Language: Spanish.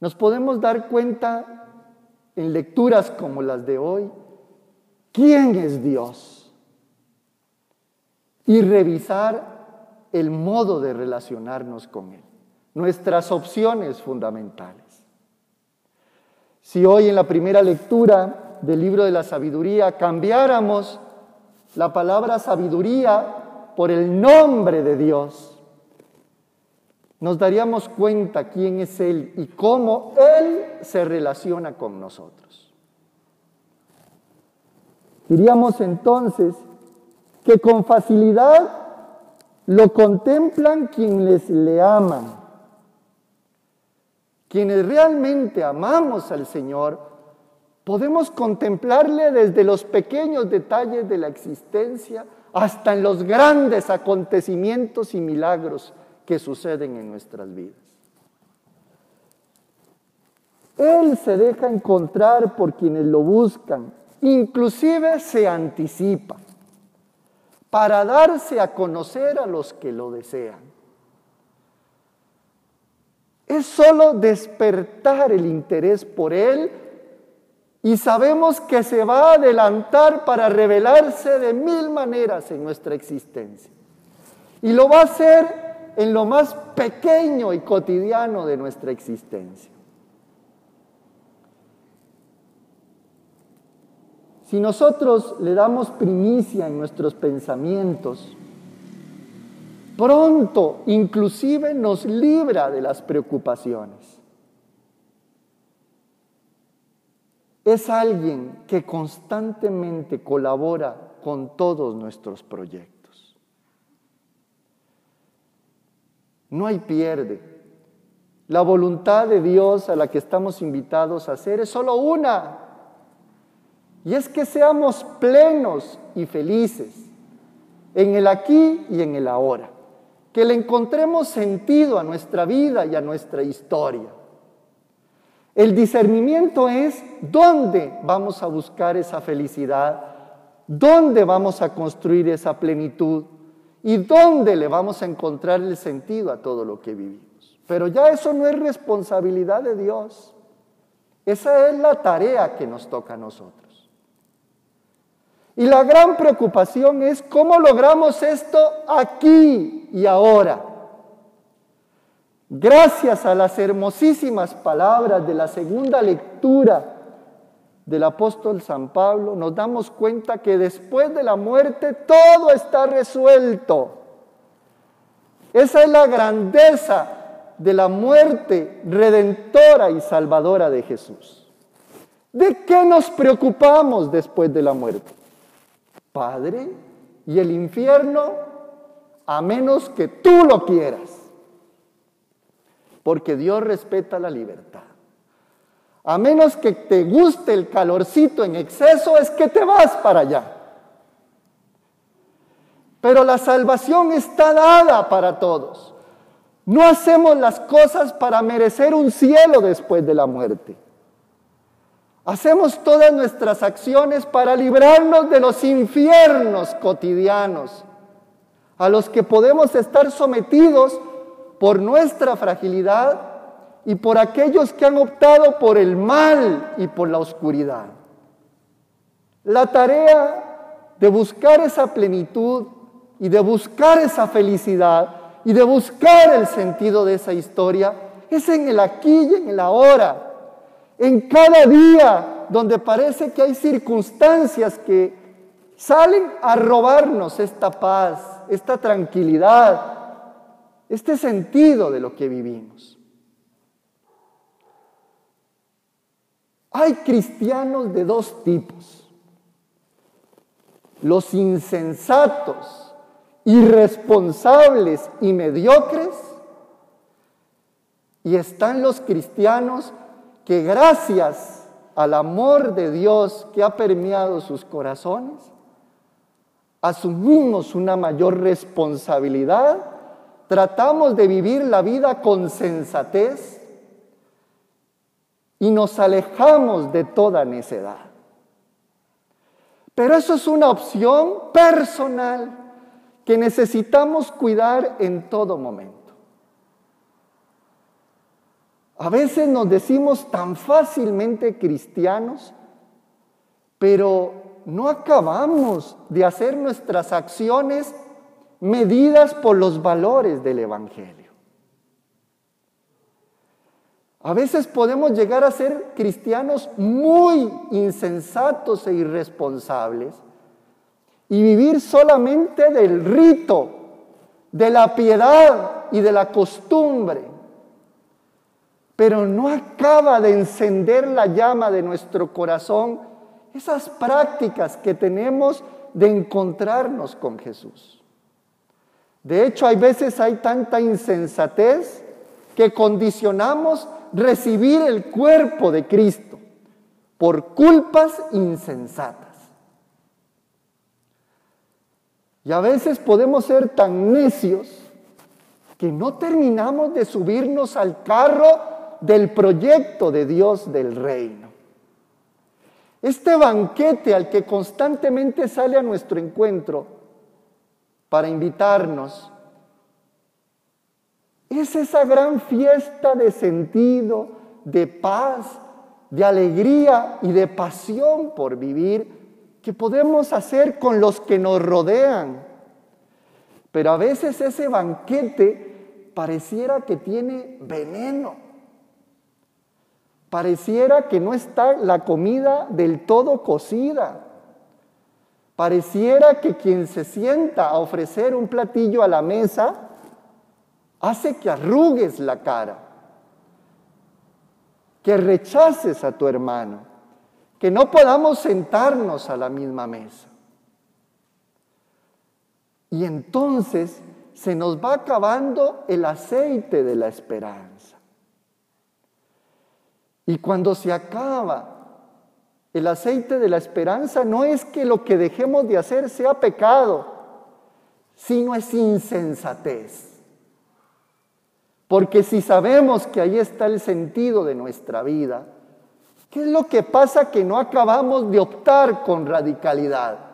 Nos podemos dar cuenta en lecturas como las de hoy, quién es Dios y revisar el modo de relacionarnos con Él, nuestras opciones fundamentales. Si hoy en la primera lectura del libro de la sabiduría cambiáramos la palabra sabiduría por el nombre de Dios, nos daríamos cuenta quién es Él y cómo Él se relaciona con nosotros. Diríamos entonces que con facilidad lo contemplan quienes le aman. Quienes realmente amamos al Señor, podemos contemplarle desde los pequeños detalles de la existencia hasta en los grandes acontecimientos y milagros que suceden en nuestras vidas. Él se deja encontrar por quienes lo buscan, inclusive se anticipa para darse a conocer a los que lo desean. Es solo despertar el interés por Él y sabemos que se va a adelantar para revelarse de mil maneras en nuestra existencia. Y lo va a hacer en lo más pequeño y cotidiano de nuestra existencia. Si nosotros le damos primicia en nuestros pensamientos, pronto inclusive nos libra de las preocupaciones. Es alguien que constantemente colabora con todos nuestros proyectos. No hay pierde. La voluntad de Dios a la que estamos invitados a hacer es solo una. Y es que seamos plenos y felices en el aquí y en el ahora. Que le encontremos sentido a nuestra vida y a nuestra historia. El discernimiento es dónde vamos a buscar esa felicidad, dónde vamos a construir esa plenitud ¿Y dónde le vamos a encontrar el sentido a todo lo que vivimos? Pero ya eso no es responsabilidad de Dios. Esa es la tarea que nos toca a nosotros. Y la gran preocupación es cómo logramos esto aquí y ahora. Gracias a las hermosísimas palabras de la segunda lectura del apóstol San Pablo, nos damos cuenta que después de la muerte todo está resuelto. Esa es la grandeza de la muerte redentora y salvadora de Jesús. ¿De qué nos preocupamos después de la muerte? Padre, y el infierno, a menos que tú lo quieras, porque Dios respeta la libertad. A menos que te guste el calorcito en exceso, es que te vas para allá. Pero la salvación está dada para todos. No hacemos las cosas para merecer un cielo después de la muerte. Hacemos todas nuestras acciones para librarnos de los infiernos cotidianos a los que podemos estar sometidos por nuestra fragilidad y por aquellos que han optado por el mal y por la oscuridad. La tarea de buscar esa plenitud y de buscar esa felicidad y de buscar el sentido de esa historia es en el aquí y en el ahora, en cada día donde parece que hay circunstancias que salen a robarnos esta paz, esta tranquilidad, este sentido de lo que vivimos. Hay cristianos de dos tipos. Los insensatos, irresponsables y mediocres. Y están los cristianos que gracias al amor de Dios que ha permeado sus corazones, asumimos una mayor responsabilidad, tratamos de vivir la vida con sensatez, y nos alejamos de toda necedad. Pero eso es una opción personal que necesitamos cuidar en todo momento. A veces nos decimos tan fácilmente cristianos, pero no acabamos de hacer nuestras acciones medidas por los valores del Evangelio. A veces podemos llegar a ser cristianos muy insensatos e irresponsables y vivir solamente del rito, de la piedad y de la costumbre. Pero no acaba de encender la llama de nuestro corazón esas prácticas que tenemos de encontrarnos con Jesús. De hecho, hay veces hay tanta insensatez que condicionamos recibir el cuerpo de Cristo por culpas insensatas. Y a veces podemos ser tan necios que no terminamos de subirnos al carro del proyecto de Dios del reino. Este banquete al que constantemente sale a nuestro encuentro para invitarnos es esa gran fiesta de sentido, de paz, de alegría y de pasión por vivir que podemos hacer con los que nos rodean. Pero a veces ese banquete pareciera que tiene veneno. Pareciera que no está la comida del todo cocida. Pareciera que quien se sienta a ofrecer un platillo a la mesa hace que arrugues la cara, que rechaces a tu hermano que no podamos sentarnos a la misma mesa. Y entonces se nos va acabando el aceite de la esperanza. Y cuando se acaba el aceite de la esperanza, no es que lo que dejemos de hacer sea pecado, sino es insensatez. Porque si sabemos que ahí está el sentido de nuestra vida, ¿Qué es lo que pasa que no acabamos de optar con radicalidad?